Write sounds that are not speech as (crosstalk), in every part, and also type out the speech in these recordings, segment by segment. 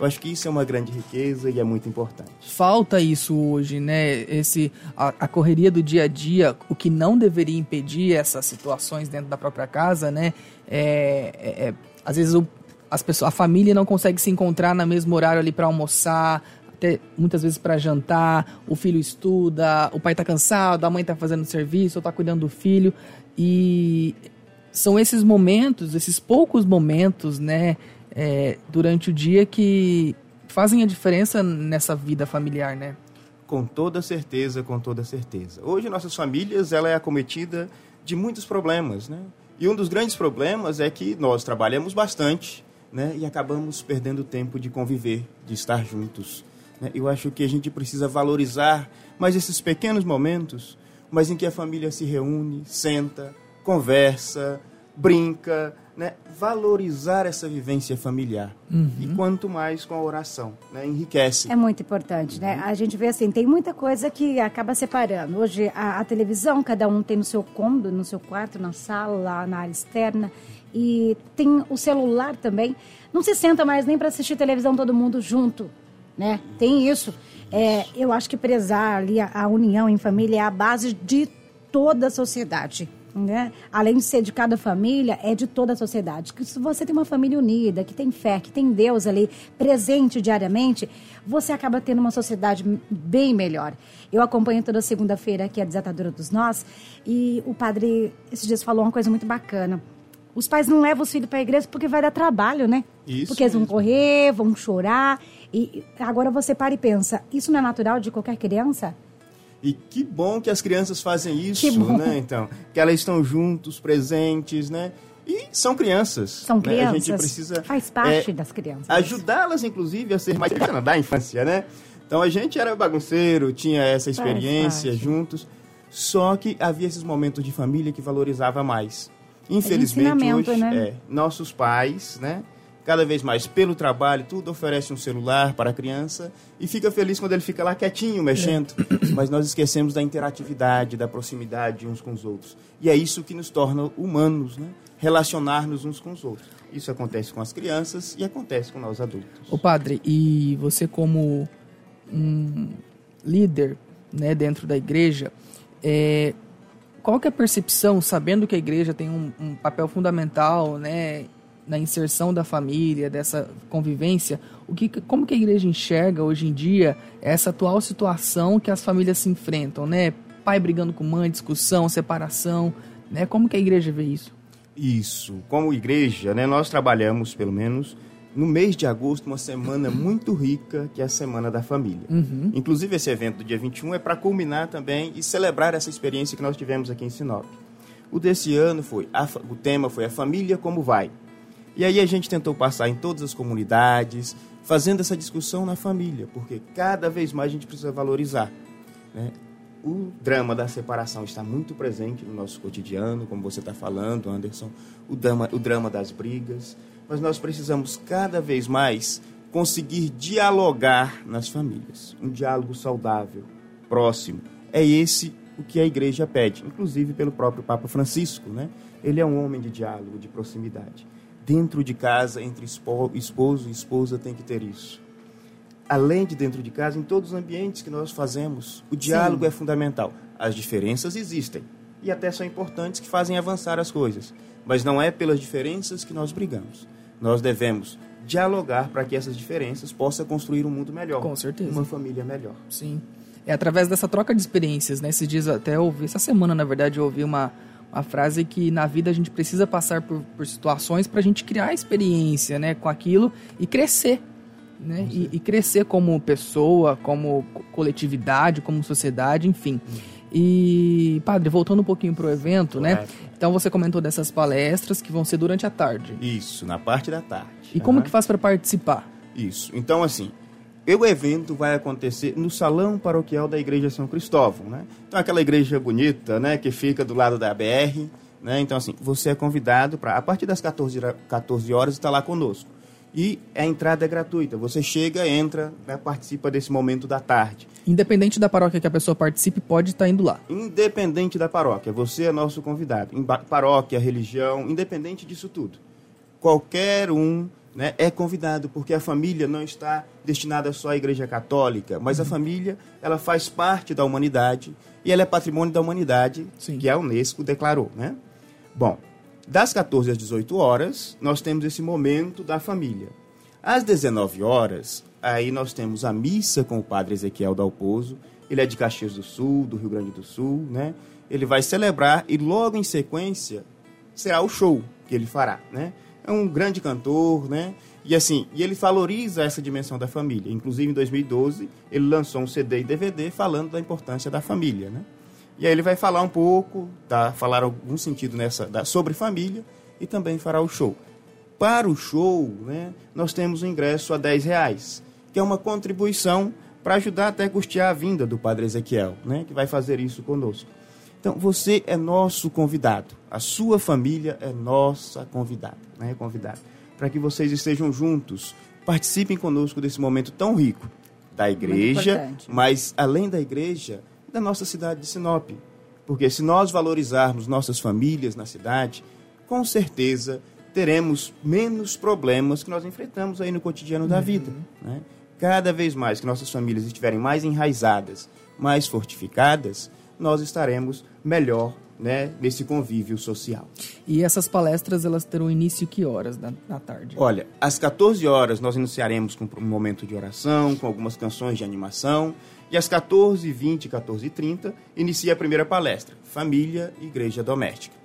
Eu acho que isso é uma grande riqueza e é muito importante. Falta isso hoje, né? Esse, a, a correria do dia a dia, o que não deveria impedir essas situações dentro da própria casa, né? É, é, é às vezes o, as pessoas, a família não consegue se encontrar no mesmo horário ali para almoçar, até muitas vezes para jantar, o filho estuda, o pai está cansado, a mãe está fazendo serviço, ou está cuidando do filho. E são esses momentos, esses poucos momentos, né, é, durante o dia que fazem a diferença nessa vida familiar, né? Com toda certeza, com toda certeza. Hoje nossas famílias, ela é acometida de muitos problemas, né? E um dos grandes problemas é que nós trabalhamos bastante, né? E acabamos perdendo tempo de conviver, de estar juntos. Né? Eu acho que a gente precisa valorizar mais esses pequenos momentos, mas em que a família se reúne, senta, conversa, brinca, né? valorizar essa vivência familiar. Uhum. E quanto mais com a oração, né? enriquece. É muito importante, né? uhum. né? A gente vê assim, tem muita coisa que acaba separando. Hoje a, a, televisão, cada um tem no seu cômodo, no seu quarto, na sala, na área externa. E tem o celular também. Não se senta mais nem para assistir televisão todo mundo junto né? Tem isso. É, eu acho que prezar ali a, a, união em família é a base de toda a sociedade. Né? Além de ser de cada família, é de toda a sociedade. Que se você tem uma família unida, que tem fé, que tem Deus ali presente diariamente, você acaba tendo uma sociedade bem melhor. Eu acompanho toda segunda-feira aqui a Desatadora dos Nós e o padre esses dias falou uma coisa muito bacana. Os pais não levam os filhos para a igreja porque vai dar trabalho, né? Isso porque eles vão correr, vão chorar. E agora você para e pensa, isso não é natural de qualquer criança? E que bom que as crianças fazem isso, né? Então, que elas estão juntos, presentes, né? E são crianças. São crianças. Né? A gente precisa faz parte é, das crianças. Ajudá-las, inclusive, a ser mais da infância, né? Então a gente era bagunceiro, tinha essa experiência juntos. Só que havia esses momentos de família que valorizava mais. Infelizmente hoje, né? é, nossos pais, né? Cada vez mais pelo trabalho, tudo oferece um celular para a criança e fica feliz quando ele fica lá quietinho, mexendo. É. Mas nós esquecemos da interatividade, da proximidade uns com os outros. E é isso que nos torna humanos, né? Relacionar-nos uns com os outros. Isso acontece com as crianças e acontece com nós adultos. O padre, e você como um líder, né, dentro da igreja, é, qual que é a percepção, sabendo que a igreja tem um, um papel fundamental, né, na inserção da família, dessa convivência, o que, como que a igreja enxerga hoje em dia essa atual situação que as famílias se enfrentam, né? Pai brigando com mãe, discussão, separação, né? Como que a igreja vê isso? Isso. Como igreja, né, nós trabalhamos, pelo menos, no mês de agosto, uma semana muito rica, que é a Semana da Família. Uhum. Inclusive, esse evento do dia 21 é para culminar também e celebrar essa experiência que nós tivemos aqui em Sinop. O desse ano foi, a, o tema foi a família como vai. E aí a gente tentou passar em todas as comunidades, fazendo essa discussão na família, porque cada vez mais a gente precisa valorizar. Né? O drama da separação está muito presente no nosso cotidiano, como você está falando, Anderson, o drama, o drama das brigas, mas nós precisamos cada vez mais conseguir dialogar nas famílias, um diálogo saudável, próximo. É esse o que a igreja pede, inclusive pelo próprio Papa Francisco, né? Ele é um homem de diálogo, de proximidade dentro de casa, entre esposo e esposa, tem que ter isso. Além de dentro de casa, em todos os ambientes que nós fazemos, o diálogo Sim. é fundamental. As diferenças existem e até são importantes que fazem avançar as coisas, mas não é pelas diferenças que nós brigamos. Nós devemos dialogar para que essas diferenças possam construir um mundo melhor. Com certeza. Uma família melhor. Sim. É através dessa troca de experiências, né? Esses dias até ouvi, essa semana, na verdade, eu ouvi uma, uma frase que na vida a gente precisa passar por, por situações para a gente criar experiência né, com aquilo e crescer. Né? E, e, crescer como pessoa, como coletividade, como sociedade, enfim. E, padre, voltando um pouquinho para o evento, né? Correto. né? Então você comentou dessas palestras que vão ser durante a tarde. Isso, na parte da tarde. E uhum. como que faz para participar? Isso. Então, assim, o evento vai acontecer no salão paroquial da Igreja São Cristóvão, né? Então aquela igreja bonita, né, que fica do lado da BR, né? Então assim, você é convidado para a partir das 14, 14 horas estar lá conosco. E a entrada é gratuita. Você chega, entra, né, participa desse momento da tarde. Independente da paróquia que a pessoa participe, pode estar indo lá. Independente da paróquia, você é nosso convidado. Em paróquia, religião, independente disso tudo. Qualquer um né, é convidado, porque a família não está destinada só à Igreja Católica, mas uhum. a família ela faz parte da humanidade e ela é patrimônio da humanidade, Sim. que a Unesco declarou. Né? Bom, das 14 às 18 horas, nós temos esse momento da família. Às 19 horas, aí nós temos a missa com o padre Ezequiel Dalpozo. Ele é de Caxias do Sul, do Rio Grande do Sul, né? Ele vai celebrar e logo em sequência será o show que ele fará, né? É um grande cantor, né? E assim, e ele valoriza essa dimensão da família. Inclusive em 2012, ele lançou um CD e DVD falando da importância da família, né? E aí ele vai falar um pouco, tá? falar algum sentido nessa da, sobre família e também fará o show. Para o show, né, nós temos o um ingresso a 10 reais, que é uma contribuição para ajudar até a custear a vinda do Padre Ezequiel, né, que vai fazer isso conosco. Então, você é nosso convidado, a sua família é nossa convidada, né, convidada, para que vocês estejam juntos, participem conosco desse momento tão rico da igreja, mas além da igreja, da nossa cidade de Sinop. Porque se nós valorizarmos nossas famílias na cidade, com certeza teremos menos problemas que nós enfrentamos aí no cotidiano da vida. Uhum. Né? Cada vez mais que nossas famílias estiverem mais enraizadas, mais fortificadas, nós estaremos melhor né, nesse convívio social. E essas palestras elas terão início que horas da, da, tarde? Olha, às 14 horas nós iniciaremos com um momento de oração, com algumas canções de animação, e às 14h20, 14h30 inicia a primeira palestra, Família e Igreja Doméstica.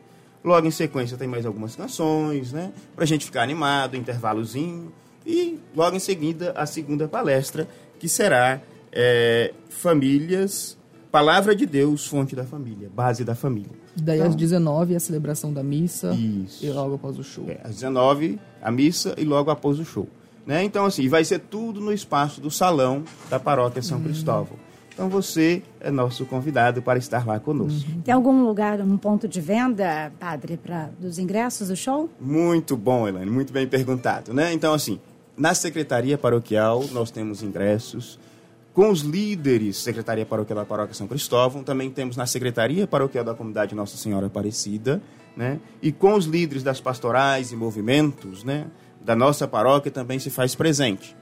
Logo em sequência tem mais algumas canções, né? Pra gente ficar animado, intervalozinho. E logo em seguida a segunda palestra, que será é, Famílias, Palavra de Deus, Fonte da Família, Base da Família. Daí então, às 19 a celebração da missa isso. e logo após o show. É, às 19 a missa e logo após o show. Né? Então, assim, vai ser tudo no espaço do salão da paróquia São hum. Cristóvão. Então você é nosso convidado para estar lá conosco. Uhum. Tem algum lugar, um ponto de venda, padre, para dos ingressos do show? Muito bom, Elaine, muito bem perguntado, né? Então assim, na secretaria paroquial nós temos ingressos com os líderes, secretaria paroquial da paróquia São Cristóvão, também temos na secretaria paroquial da comunidade Nossa Senhora Aparecida, né? E com os líderes das pastorais e movimentos, né, da nossa paróquia também se faz presente.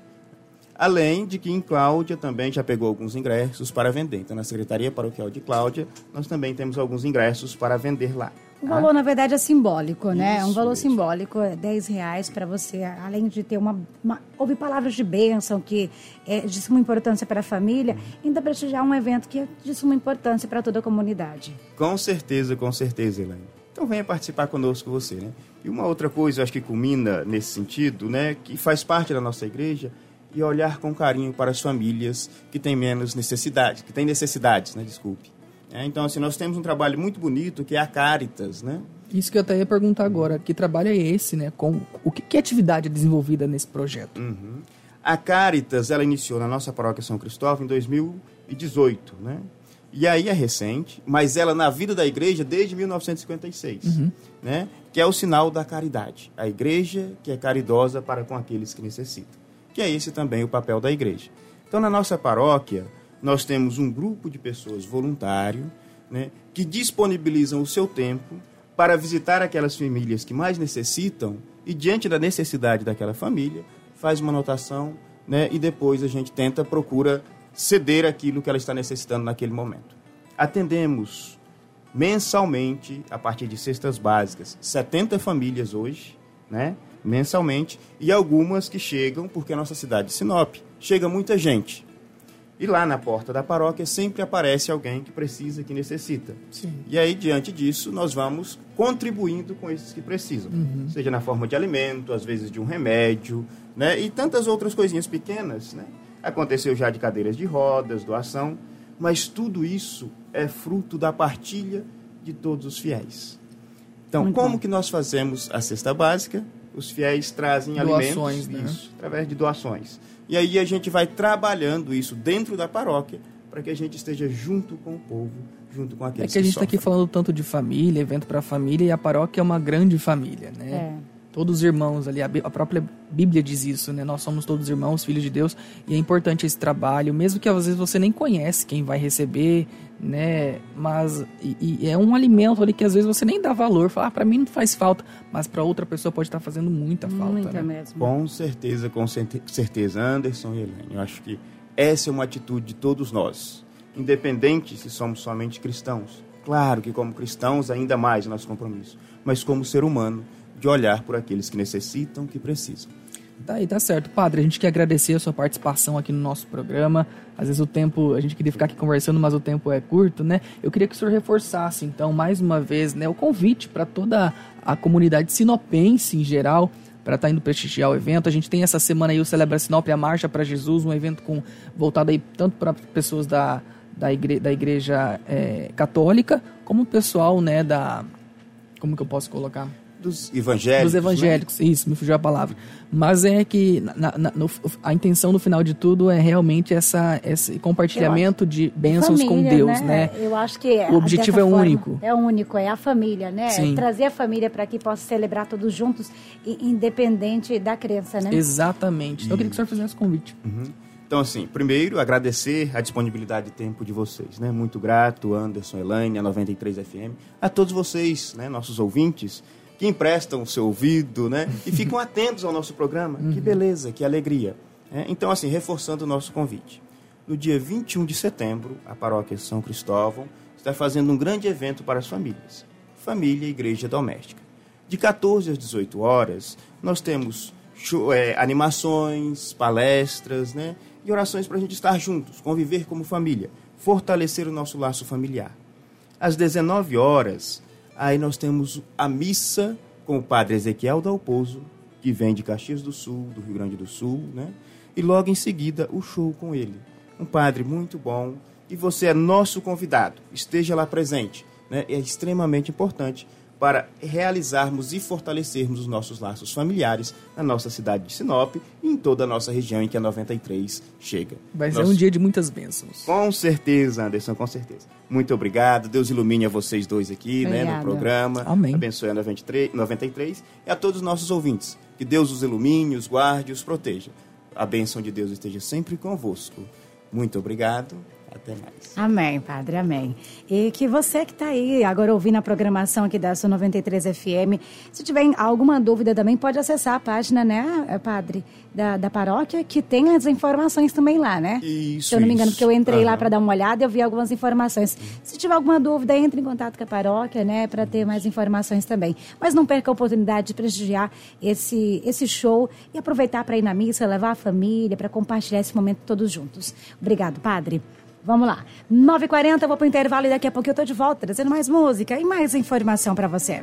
Além de que em Cláudia também já pegou alguns ingressos para vender. Então, na Secretaria Paroquial de Cláudia, nós também temos alguns ingressos para vender lá. O valor, ah? na verdade, é simbólico, né? é um valor mesmo. simbólico, é 10 reais para você, além de ter uma, uma Houve palavras de bênção que é de suma importância para a família, ainda prestigiar um evento que é de suma importância para toda a comunidade. Com certeza, com certeza, Elaine. Então venha participar conosco você, né? E uma outra coisa, acho que culmina nesse sentido, né? Que faz parte da nossa igreja, e olhar com carinho para as famílias que têm menos necessidades, que têm necessidades, né? Desculpe. É, então, assim, nós temos um trabalho muito bonito que é a Caritas, né? Isso que eu até ia perguntar agora, que trabalho é esse, né? Com, o que, que atividade é desenvolvida nesse projeto? Uhum. A Caritas, ela iniciou na nossa paróquia São Cristóvão em 2018, né? E aí é recente, mas ela na vida da igreja desde 1956, uhum. né? Que é o sinal da caridade. A igreja que é caridosa para com aqueles que necessitam que é esse também o papel da igreja. Então, na nossa paróquia, nós temos um grupo de pessoas voluntário, né, que disponibilizam o seu tempo para visitar aquelas famílias que mais necessitam e, diante da necessidade daquela família, faz uma anotação né, e depois a gente tenta, procura ceder aquilo que ela está necessitando naquele momento. Atendemos mensalmente, a partir de cestas básicas, 70 famílias hoje, né? mensalmente, e algumas que chegam, porque a nossa cidade de Sinop chega muita gente. E lá na porta da paróquia sempre aparece alguém que precisa, que necessita. Sim. E aí, diante disso, nós vamos contribuindo com esses que precisam. Uhum. Seja na forma de alimento, às vezes de um remédio, né? E tantas outras coisinhas pequenas, né? Aconteceu já de cadeiras de rodas, doação, mas tudo isso é fruto da partilha de todos os fiéis. Então, Muito como bom. que nós fazemos a cesta básica? os fiéis trazem doações, alimentos né? isso, através de doações. E aí a gente vai trabalhando isso dentro da paróquia para que a gente esteja junto com o povo, junto com aqueles É que a gente está aqui falando tanto de família, evento para a família, e a paróquia é uma grande família, né? Todos irmãos ali, a, a, própria Bíblia diz isso, né? Nós somos todos irmãos, filhos de Deus, e é importante esse trabalho, mesmo que às vezes você nem conhece quem vai receber, né? Mas e, e é um alimento ali que às vezes você nem dá valor, fala, ah, para mim não faz falta, mas para outra pessoa pode estar fazendo muita falta. Muita né? mesmo. Com certeza, com certeza, Anderson e Helene. Eu acho que essa é uma atitude de todos nós, independente se somos somente cristãos. Claro que como cristãos ainda mais nosso compromisso, mas como ser humano de olhar por aqueles que necessitam, que precisam. Tá aí, tá certo. Padre, a gente quer agradecer a sua participação aqui no nosso programa. Às vezes o tempo, a gente queria ficar aqui conversando, mas o tempo é curto, né? Eu queria que o senhor reforçasse, então, mais uma vez, né, o convite para toda a comunidade sinopense em geral, para estar tá indo prestigiar o evento. A gente tem essa semana aí o Celebra Sinop, a Marcha para Jesus, um evento com voltado aí tanto para pessoas da, da, igre, da igreja é, católica, como o pessoal, né, da... Como que eu posso colocar? Dos evangélicos. Dos evangélicos, né? isso, me fugiu a palavra. Mas é que na, na, no, a intenção no final de tudo é realmente essa, esse compartilhamento de bênçãos família, com Deus, né? né? Eu acho que o objetivo é único. É único, é a família, né? Sim. Trazer a família para que possa celebrar todos juntos, independente da crença, né? Exatamente. Então eu queria que o senhor fizesse esse convite. Uhum. Então, assim, primeiro, agradecer a disponibilidade de tempo de vocês, né? Muito grato, Anderson, Elaine, a 93 FM, a todos vocês, né, nossos ouvintes, que emprestam o seu ouvido, né? E ficam (laughs) atentos ao nosso programa. Uhum. Que beleza, que alegria. É, então, assim, reforçando o nosso convite. No dia 21 de setembro, a paróquia São Cristóvão está fazendo um grande evento para as famílias. Família e Igreja Doméstica. De 14 às 18 horas, nós temos show, é, animações, palestras, né? E orações para a gente estar juntos, conviver como família, fortalecer o nosso laço familiar. Às 19 horas, Aí nós temos a missa com o padre Ezequiel Dalpozo, que vem de Caxias do Sul, do Rio Grande do Sul, né? E logo em seguida o show com ele. Um padre muito bom e você é nosso convidado. Esteja lá presente, né? É extremamente importante para realizarmos e fortalecermos os nossos laços familiares na nossa cidade de Sinop e em toda a nossa região em que a 93 chega. Vai ser um dia de muitas bênçãos. Com certeza, Anderson, com certeza. Muito obrigado. Deus ilumine a vocês dois aqui né, no programa. Amém. Abençoe a 93, 93 e a todos os nossos ouvintes. Que Deus os ilumine, os guarde, os proteja. A bênção de Deus esteja sempre convosco. Muito obrigado. Até mais. Amém, Padre, amém. E que você que está aí agora ouvindo a programação aqui da Sua 93 FM, se tiver alguma dúvida também, pode acessar a página, né, eh, Padre, da, da paróquia, que tem as informações também lá, né? Isso. Se eu não me engano, porque eu entrei uhum. lá para dar uma olhada e eu vi algumas informações. Se tiver alguma dúvida, entre em contato com a paróquia, né, para ter mais informações também. Mas não perca a oportunidade de prestigiar esse, esse show e aproveitar para ir na missa, levar a família, para compartilhar esse momento todos juntos. Obrigado, Padre. Vamos lá. 9h40, vou para o intervalo e daqui a pouco eu estou de volta, trazendo mais música e mais informação para você.